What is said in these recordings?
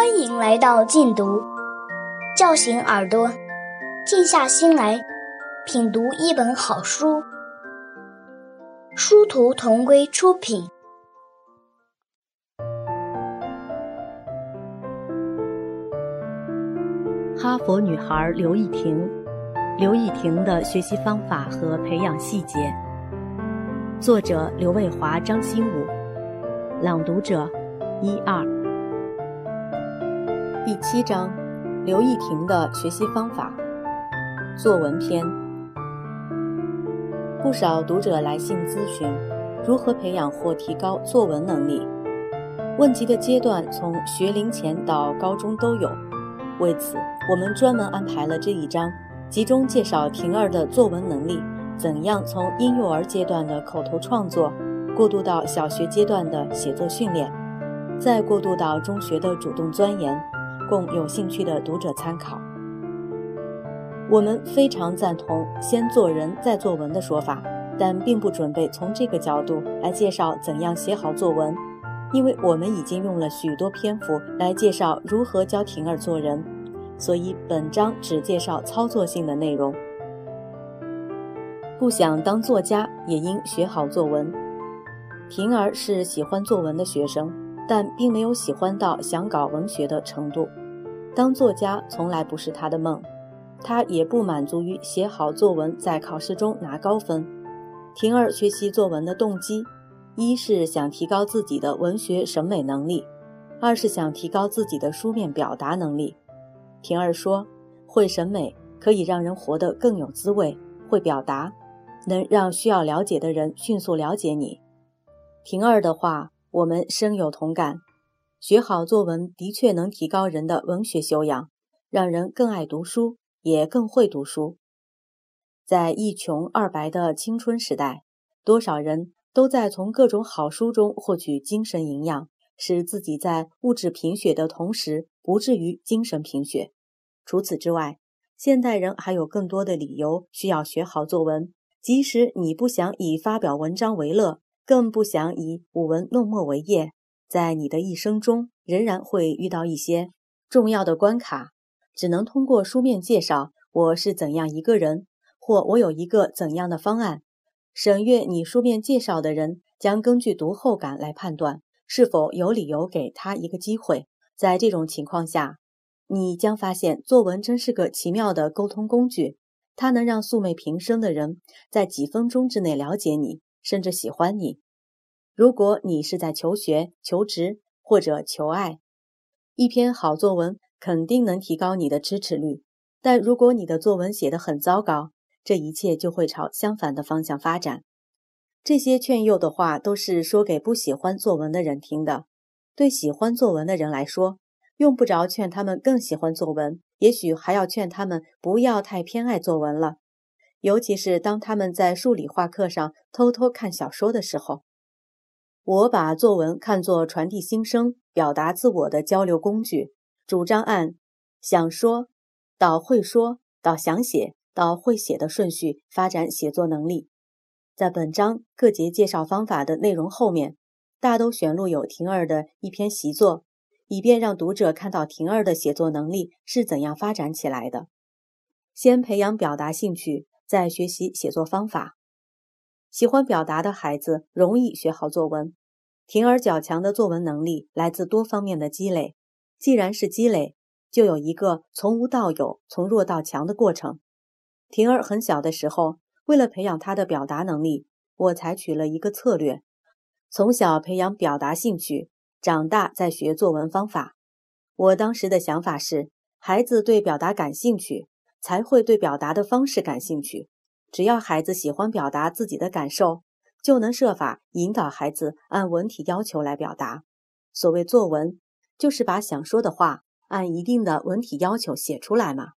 欢迎来到静读，叫醒耳朵，静下心来品读一本好书。殊途同归出品。哈佛女孩刘亦婷，刘亦婷的学习方法和培养细节。作者刘卫华、张新武，朗读者一二。第七章，刘亦婷的学习方法。作文篇。不少读者来信咨询，如何培养或提高作文能力。问及的阶段从学龄前到高中都有。为此，我们专门安排了这一章，集中介绍婷儿的作文能力怎样从婴幼儿阶段的口头创作，过渡到小学阶段的写作训练，再过渡到中学的主动钻研，供有兴趣的读者参考。我们非常赞同“先做人再作文”的说法，但并不准备从这个角度来介绍怎样写好作文。因为我们已经用了许多篇幅来介绍如何教婷儿做人，所以本章只介绍操作性的内容。不想当作家也应学好作文。婷儿是喜欢作文的学生，但并没有喜欢到想搞文学的程度。当作家从来不是他的梦，他也不满足于写好作文在考试中拿高分。婷儿学习作文的动机。一是想提高自己的文学审美能力，二是想提高自己的书面表达能力。婷儿说：“会审美可以让人活得更有滋味，会表达能让需要了解的人迅速了解你。”婷儿的话我们深有同感。学好作文的确能提高人的文学修养，让人更爱读书，也更会读书。在一穷二白的青春时代，多少人？都在从各种好书中获取精神营养，使自己在物质贫血的同时不至于精神贫血。除此之外，现代人还有更多的理由需要学好作文。即使你不想以发表文章为乐，更不想以舞文弄墨为业，在你的一生中仍然会遇到一些重要的关卡，只能通过书面介绍我是怎样一个人，或我有一个怎样的方案。审阅你书面介绍的人将根据读后感来判断是否有理由给他一个机会。在这种情况下，你将发现作文真是个奇妙的沟通工具，它能让素昧平生的人在几分钟之内了解你，甚至喜欢你。如果你是在求学、求职或者求爱，一篇好作文肯定能提高你的支持率。但如果你的作文写得很糟糕，这一切就会朝相反的方向发展。这些劝诱的话都是说给不喜欢作文的人听的。对喜欢作文的人来说，用不着劝他们更喜欢作文，也许还要劝他们不要太偏爱作文了。尤其是当他们在数理化课上偷偷看小说的时候。我把作文看作传递心声、表达自我的交流工具，主张按想说到会说到想写。到会写的顺序发展写作能力。在本章各节介绍方法的内容后面，大都选录有婷儿的一篇习作，以便让读者看到婷儿的写作能力是怎样发展起来的。先培养表达兴趣，在学习写作方法。喜欢表达的孩子容易学好作文。婷儿较强的作文能力来自多方面的积累。既然是积累，就有一个从无到有、从弱到强的过程。婷儿很小的时候，为了培养她的表达能力，我采取了一个策略：从小培养表达兴趣，长大再学作文方法。我当时的想法是，孩子对表达感兴趣，才会对表达的方式感兴趣。只要孩子喜欢表达自己的感受，就能设法引导孩子按文体要求来表达。所谓作文，就是把想说的话按一定的文体要求写出来嘛。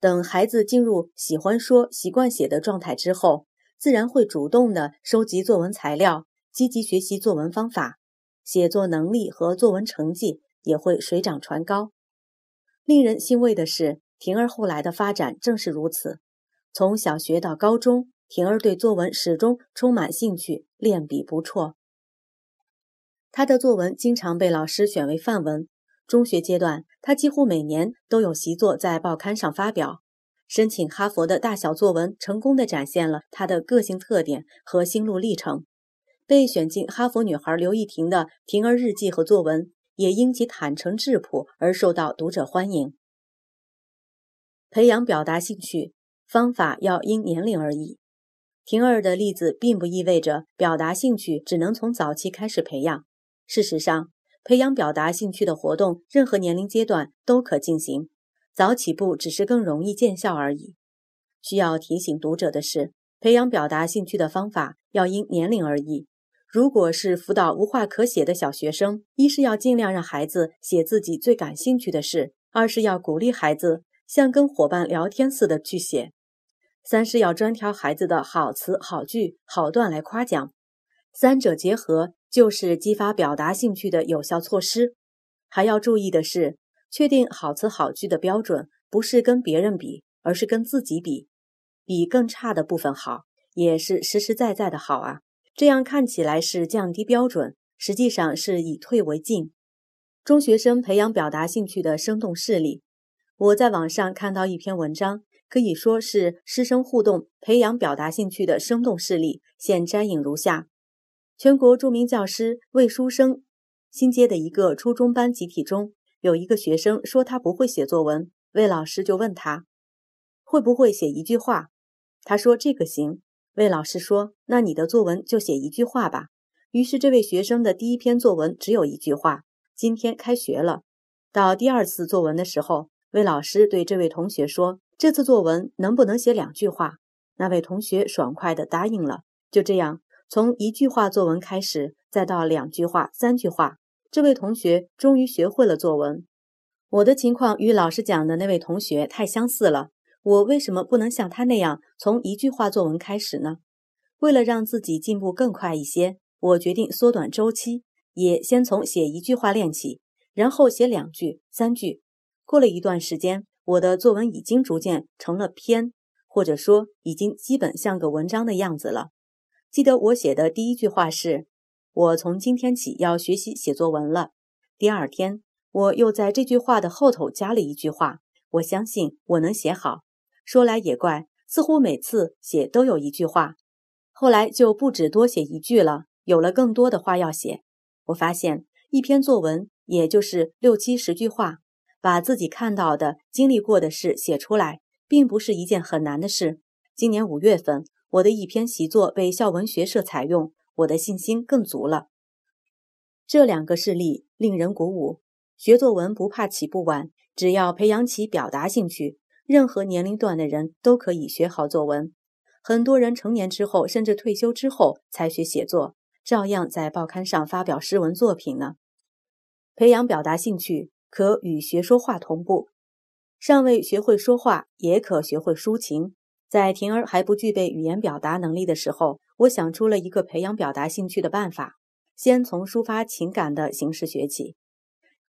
等孩子进入喜欢说、习惯写的状态之后，自然会主动的收集作文材料，积极学习作文方法，写作能力和作文成绩也会水涨船高。令人欣慰的是，婷儿后来的发展正是如此。从小学到高中，婷儿对作文始终充满兴趣，练笔不辍。她的作文经常被老师选为范文，中学阶段，她几乎每年都有习作在报刊上发表。申请哈佛的大小作文，成功的展现了她的个性特点和心路历程。被选进哈佛女孩刘亦婷的《婷儿日记》和作文，也因其坦诚质朴而受到读者欢迎。培养表达兴趣方法要因年龄而异。婷儿的例子并不意味着表达兴趣只能从早期开始培养。事实上，培养表达兴趣的活动，任何年龄阶段都可进行。早起步只是更容易见效而已。需要提醒读者的是，培养表达兴趣的方法要因年龄而异。如果是辅导无话可写的小学生，一是要尽量让孩子写自己最感兴趣的事；二是要鼓励孩子像跟伙伴聊天似的去写；三是要专挑孩子的好词、好句、好段来夸奖。三者结合，就是激发表达兴趣的有效措施。还要注意的是，确定好词好句的标准不是跟别人比，而是跟自己比。比更差的部分好，也是实实在在的好啊。这样看起来是降低标准，实际上是以退为进。中学生培养表达兴趣的生动事例，我在网上看到一篇文章，可以说是师生互动培养表达兴趣的生动事例。现摘引如下：全国著名教师魏书生新接的一个初中班集体中，有一个学生说他不会写作文，魏老师就问他会不会写一句话，他说这个行。魏老师说：“那你的作文就写一句话吧。”于是，这位学生的第一篇作文只有一句话。今天开学了，到第二次作文的时候，魏老师对这位同学说：“这次作文能不能写两句话？”那位同学爽快地答应了。就这样，从一句话作文开始，再到两句话、三句话，这位同学终于学会了作文。我的情况与老师讲的那位同学太相似了。我为什么不能像他那样从一句话作文开始呢？为了让自己进步更快一些，我决定缩短周期，也先从写一句话练起，然后写两句、三句。过了一段时间，我的作文已经逐渐成了篇，或者说已经基本像个文章的样子了。记得我写的第一句话是：“我从今天起要学习写作文了。”第二天，我又在这句话的后头加了一句话：“我相信我能写好。”说来也怪，似乎每次写都有一句话，后来就不止多写一句了，有了更多的话要写。我发现一篇作文也就是六七十句话，把自己看到的、经历过的事写出来，并不是一件很难的事。今年五月份，我的一篇习作被校文学社采用，我的信心更足了。这两个事例令人鼓舞，学作文不怕起步晚，只要培养起表达兴趣。任何年龄段的人都可以学好作文。很多人成年之后，甚至退休之后才学写作，照样在报刊上发表诗文作品呢。培养表达兴趣，可与学说话同步。尚未学会说话，也可学会抒情。在婷儿还不具备语言表达能力的时候，我想出了一个培养表达兴趣的办法：先从抒发情感的形式学起。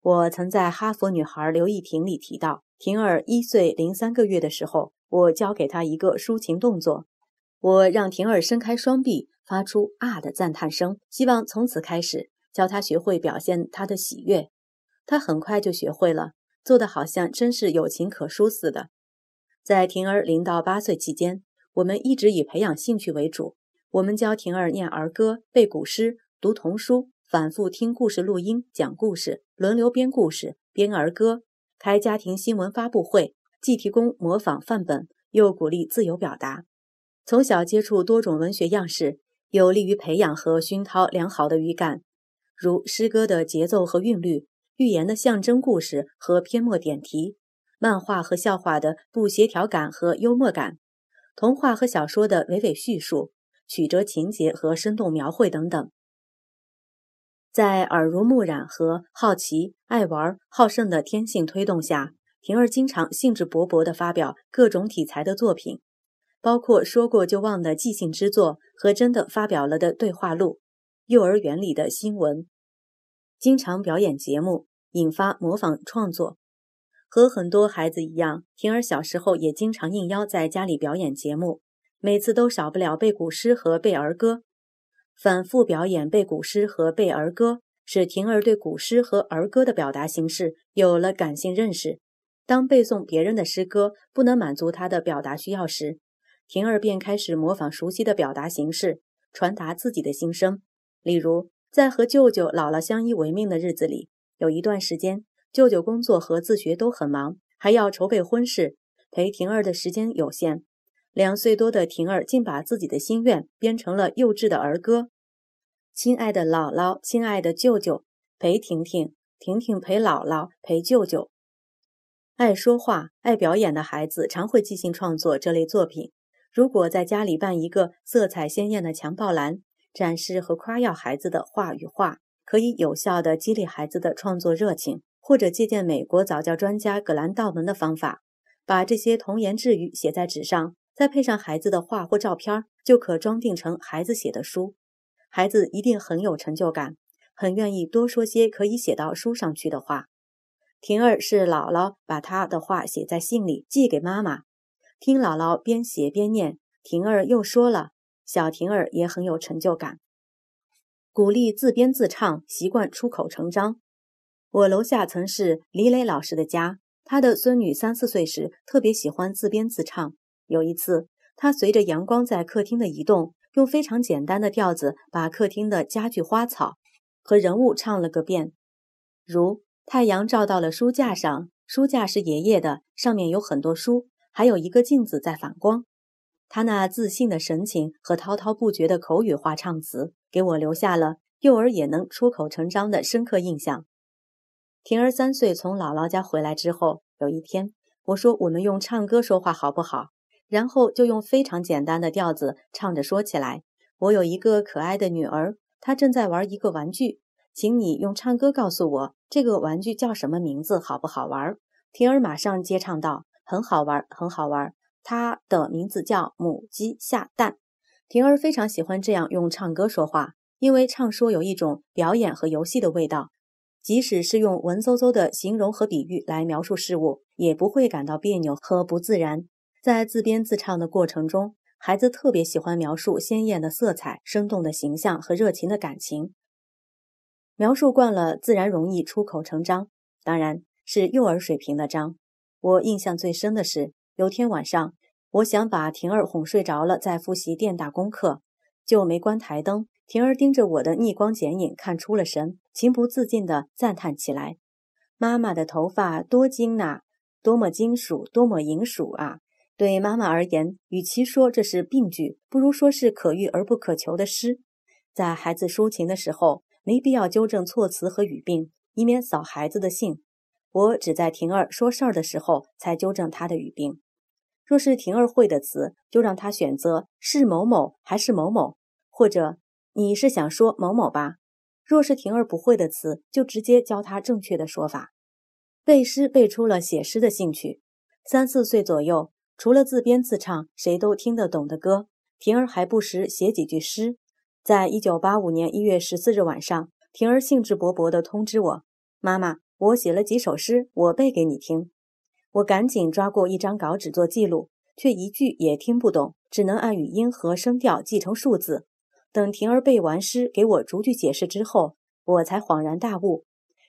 我曾在《哈佛女孩刘亦婷》里提到。婷儿一岁零三个月的时候，我教给她一个抒情动作。我让婷儿伸开双臂，发出啊的赞叹声，希望从此开始教她学会表现她的喜悦。他很快就学会了，做的好像真是有情可书似的。在婷儿零到八岁期间，我们一直以培养兴趣为主。我们教婷儿念儿歌、背古诗、读童书，反复听故事录音、讲故事，轮流编故事、编儿歌。开家庭新闻发布会，既提供模仿范本，又鼓励自由表达。从小接触多种文学样式，有利于培养和熏陶良好的语感，如诗歌的节奏和韵律，寓言的象征故事和篇末点题，漫画和笑话的不协调感和幽默感，童话和小说的娓娓叙述、曲折情节和生动描绘等等。在耳濡目染和好奇、爱玩、好胜的天性推动下，婷儿经常兴致勃勃地发表各种题材的作品，包括说过就忘的即兴之作和真的发表了的对话录、幼儿园里的新闻，经常表演节目，引发模仿创作。和很多孩子一样，婷儿小时候也经常应邀在家里表演节目，每次都少不了背古诗和背儿歌。反复表演背古诗和背儿歌，使婷儿对古诗和儿歌的表达形式有了感性认识。当背诵别人的诗歌不能满足他的表达需要时，婷儿便开始模仿熟悉的表达形式，传达自己的心声。例如，在和舅舅、姥姥相依为命的日子里，有一段时间，舅舅工作和自学都很忙，还要筹备婚事，陪婷儿的时间有限。两岁多的婷儿竟把自己的心愿编成了幼稚的儿歌：“亲爱的姥姥，亲爱的舅舅，陪婷婷，婷婷陪姥姥，陪舅舅。”爱说话、爱表演的孩子常会即兴创作这类作品。如果在家里办一个色彩鲜艳的墙报栏，展示和夸耀孩子的画与画，可以有效地激励孩子的创作热情。或者借鉴美国早教专家葛兰道门的方法，把这些童言稚语写在纸上，再配上孩子的画或照片，就可装订成孩子写的书。孩子一定很有成就感，很愿意多说些可以写到书上去的话。婷儿是姥姥把她的话写在信里寄给妈妈。听姥姥边写边念，婷儿又说了，小婷儿也很有成就感。鼓励自编自唱，习惯出口成章。我楼下曾是李磊老师的家，他的孙女三四岁时特别喜欢自编自唱。有一次，他随着阳光在客厅的移动，用非常简单的调子把客厅的家具、花草和人物唱了个遍，如太阳照到了书架上，书架是爷爷的，上面有很多书。还有一个镜子在反光，他那自信的神情和滔滔不绝的口语化唱词，给我留下了幼儿也能出口成章的深刻印象。婷儿三岁从姥姥家回来之后，有一天我说我们用唱歌说话好不好？然后就用非常简单的调子唱着说起来。我有一个可爱的女儿，她正在玩一个玩具，请你用唱歌告诉我这个玩具叫什么名字，好不好玩？婷儿马上接唱道。很好玩，很好玩。它的名字叫母鸡下蛋。婷儿非常喜欢这样用唱歌说话，因为唱说有一种表演和游戏的味道。即使是用文绉绉的形容和比喻来描述事物，也不会感到别扭和不自然。在自编自唱的过程中，孩子特别喜欢描述鲜艳的色彩、生动的形象和热情的感情。描述惯了，自然容易出口成章，当然是幼儿水平的章。我印象最深的是，有天晚上，我想把婷儿哄睡着了，再复习电大功课，就没关台灯。婷儿盯着我的逆光剪影，看出了神，情不自禁地赞叹起来：“妈妈的头发多金呐，多么金属，多么银属啊！”对妈妈而言，与其说这是病句，不如说是可遇而不可求的诗。在孩子抒情的时候，没必要纠正措辞和语病，以免扫孩子的兴。我只在婷儿说事儿的时候才纠正她的语病。若是婷儿会的词，就让她选择是某某还是某某，或者你是想说某某吧。若是婷儿不会的词，就直接教她正确的说法。背诗背出了写诗的兴趣。三四岁左右，除了自编自唱谁都听得懂的歌，婷儿还不时写几句诗。在一九八五年一月十四日晚上，婷儿兴致勃勃地通知我：“妈妈。”我写了几首诗，我背给你听。我赶紧抓过一张稿纸做记录，却一句也听不懂，只能按语音和声调记成数字。等婷儿背完诗，给我逐句解释之后，我才恍然大悟：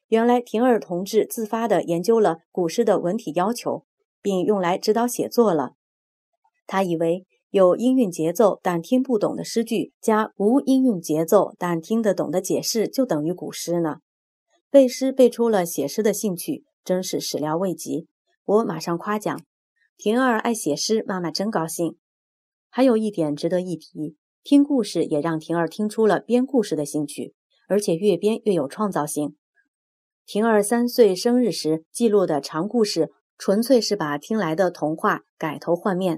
原来婷儿同志自发地研究了古诗的文体要求，并用来指导写作了。他以为有音韵节奏但听不懂的诗句，加无音韵节奏但听得懂的解释，就等于古诗呢。背诗背出了写诗的兴趣，真是始料未及。我马上夸奖婷儿爱写诗，妈妈真高兴。还有一点值得一提，听故事也让婷儿听出了编故事的兴趣，而且越编越有创造性。婷儿三岁生日时记录的长故事，纯粹是把听来的童话改头换面；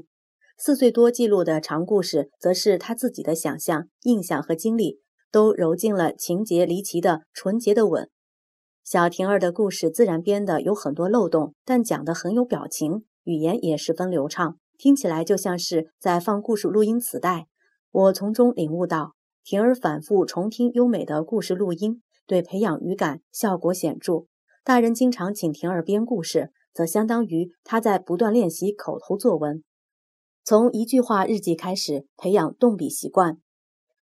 四岁多记录的长故事，则是他自己的想象、印象和经历都揉进了情节离奇的纯洁的吻。小婷儿的故事自然编的有很多漏洞，但讲的很有表情，语言也十分流畅，听起来就像是在放故事录音磁带。我从中领悟到，婷儿反复重听优美的故事录音，对培养语感效果显著。大人经常请婷儿编故事，则相当于他在不断练习口头作文。从一句话日记开始，培养动笔习惯。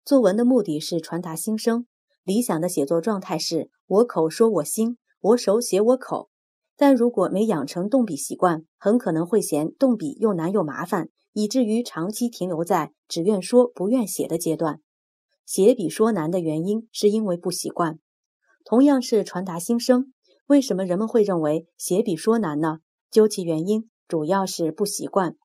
作文的目的是传达心声。理想的写作状态是我口说我心，我手写我口。但如果没养成动笔习惯，很可能会嫌动笔又难又麻烦，以至于长期停留在只愿说不愿写的阶段。写比说难的原因是因为不习惯。同样是传达心声，为什么人们会认为写比说难呢？究其原因，主要是不习惯。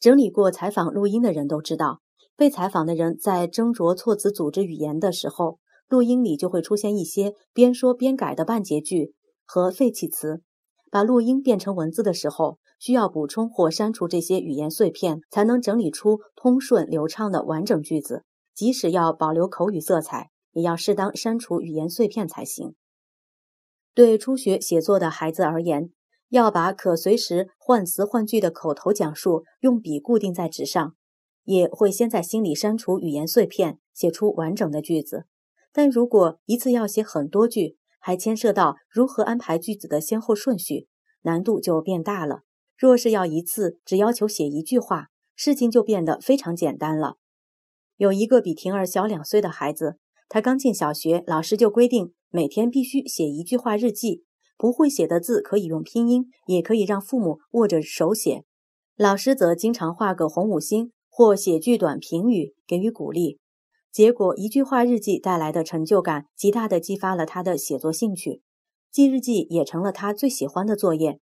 整理过采访录音的人都知道，被采访的人在斟酌措辞、组织语言的时候，录音里就会出现一些边说边改的半截句和废弃词。把录音变成文字的时候，需要补充或删除这些语言碎片，才能整理出通顺流畅的完整句子。即使要保留口语色彩，也要适当删除语言碎片才行。对初学写作的孩子而言，要把可随时换词换句的口头讲述用笔固定在纸上，也会先在心里删除语言碎片，写出完整的句子。但如果一次要写很多句，还牵涉到如何安排句子的先后顺序，难度就变大了。若是要一次只要求写一句话，事情就变得非常简单了。有一个比婷儿小两岁的孩子，他刚进小学，老师就规定每天必须写一句话日记。不会写的字可以用拼音，也可以让父母握着手写。老师则经常画个红五星或写句短评语，给予鼓励。结果，一句话日记带来的成就感，极大地激发了他的写作兴趣，记日记也成了他最喜欢的作业。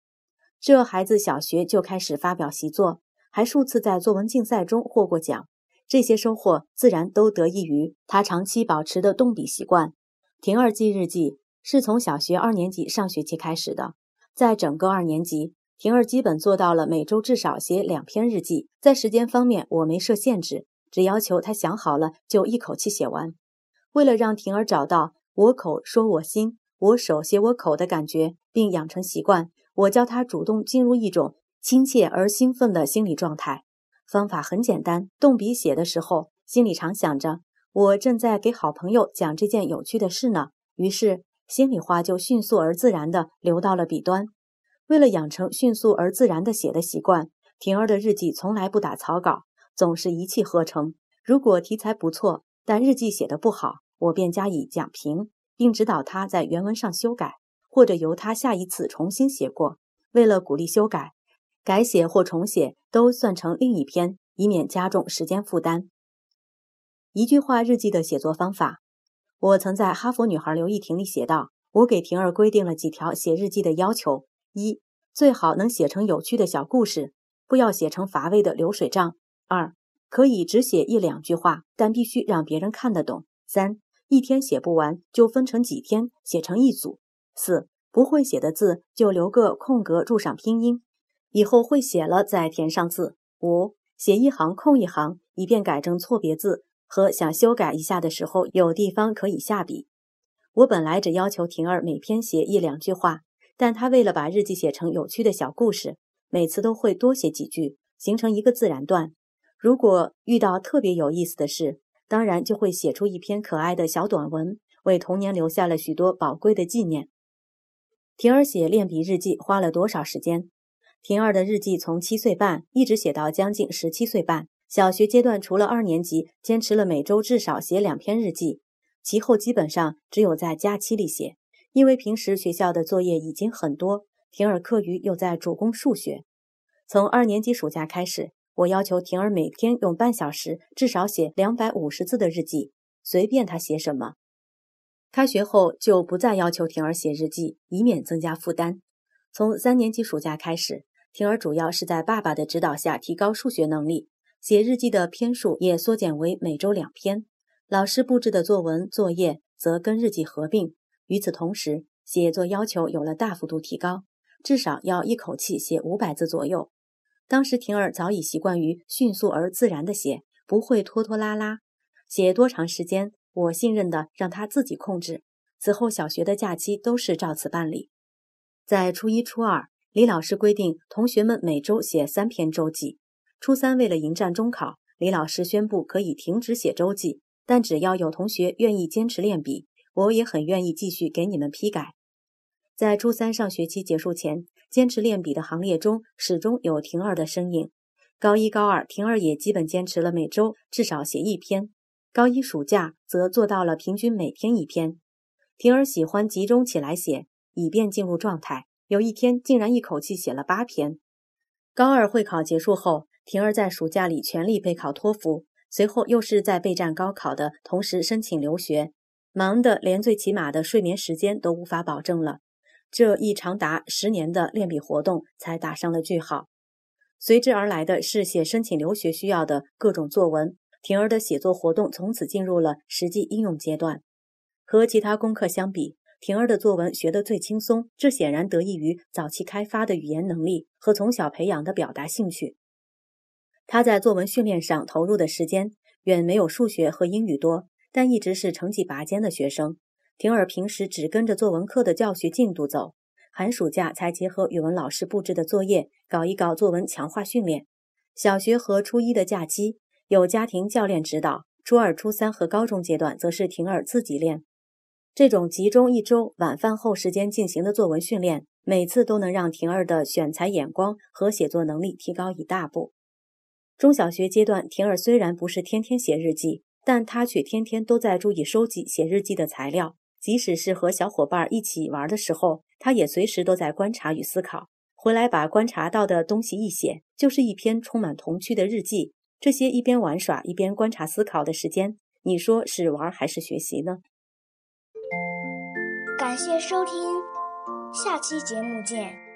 这孩子小学就开始发表习作，还数次在作文竞赛中获过奖。这些收获自然都得益于他长期保持的动笔习惯。婷儿记日记是从小学二年级上学期开始的，在整个二年级，婷儿基本做到了每周至少写两篇日记。在时间方面，我没设限制。只要求他想好了就一口气写完。为了让婷儿找到我口说我心，我手写我口的感觉，并养成习惯，我教他主动进入一种亲切而兴奋的心理状态。方法很简单，动笔写的时候，心里常想着我正在给好朋友讲这件有趣的事呢，于是心里话就迅速而自然地流到了笔端。为了养成迅速而自然的写的习惯，婷儿的日记从来不打草稿。总是一气呵成。如果题材不错，但日记写得不好，我便加以讲评，并指导他在原文上修改，或者由他下一次重新写过。为了鼓励修改，改写或重写都算成另一篇，以免加重时间负担。一句话日记的写作方法，我曾在《哈佛女孩刘亦婷》里写道：“我给婷儿规定了几条写日记的要求：一，最好能写成有趣的小故事，不要写成乏味的流水账。”二，可以只写一两句话，但必须让别人看得懂。三，一天写不完就分成几天写成一组。四，不会写的字就留个空格注上拼音，以后会写了再填上字。五，写一行空一行，以便改正错别字和想修改一下的时候有地方可以下笔。我本来只要求婷儿每篇写一两句话，但她为了把日记写成有趣的小故事，每次都会多写几句，形成一个自然段。如果遇到特别有意思的事，当然就会写出一篇可爱的小短文，为童年留下了许多宝贵的纪念。婷儿写练笔日记花了多少时间？婷儿的日记从七岁半一直写到将近十七岁半。小学阶段除了二年级坚持了每周至少写两篇日记，其后基本上只有在假期里写，因为平时学校的作业已经很多，婷儿课余又在主攻数学。从二年级暑假开始。我要求婷儿每天用半小时，至少写两百五十字的日记，随便她写什么。开学后就不再要求婷儿写日记，以免增加负担。从三年级暑假开始，婷儿主要是在爸爸的指导下提高数学能力，写日记的篇数也缩减为每周两篇。老师布置的作文作业则跟日记合并。与此同时，写作要求有了大幅度提高，至少要一口气写五百字左右。当时婷儿早已习惯于迅速而自然的写，不会拖拖拉拉。写多长时间，我信任的让她自己控制。此后小学的假期都是照此办理。在初一、初二，李老师规定同学们每周写三篇周记。初三为了迎战中考，李老师宣布可以停止写周记，但只要有同学愿意坚持练笔，我也很愿意继续给你们批改。在初三上学期结束前。坚持练笔的行列中，始终有婷儿的身影。高一、高二，婷儿也基本坚持了每周至少写一篇。高一暑假则做到了平均每天一篇。婷儿喜欢集中起来写，以便进入状态。有一天竟然一口气写了八篇。高二会考结束后，婷儿在暑假里全力备考托福，随后又是在备战高考的同时申请留学，忙得连最起码的睡眠时间都无法保证了。这一长达十年的练笔活动才打上了句号。随之而来的是写申请留学需要的各种作文。婷儿的写作活动从此进入了实际应用阶段。和其他功课相比，婷儿的作文学得最轻松，这显然得益于早期开发的语言能力和从小培养的表达兴趣。他在作文训练上投入的时间远没有数学和英语多，但一直是成绩拔尖的学生。婷儿平时只跟着作文课的教学进度走，寒暑假才结合语文老师布置的作业搞一搞作文强化训练。小学和初一的假期。有家庭教练指导，初二、初三和高中阶段则是婷儿自己练。这种集中一周晚饭后时间进行的作文训练，每次都能让婷儿的选材眼光和写作能力提高一大步。中小学阶段，婷儿虽然不是天天写日记，但她却天天都在注意收集写日记的材料。即使是和小伙伴一起玩的时候，他也随时都在观察与思考。回来把观察到的东西一写，就是一篇充满童趣的日记。这些一边玩耍一边观察思考的时间，你说是玩还是学习呢？感谢收听，下期节目见。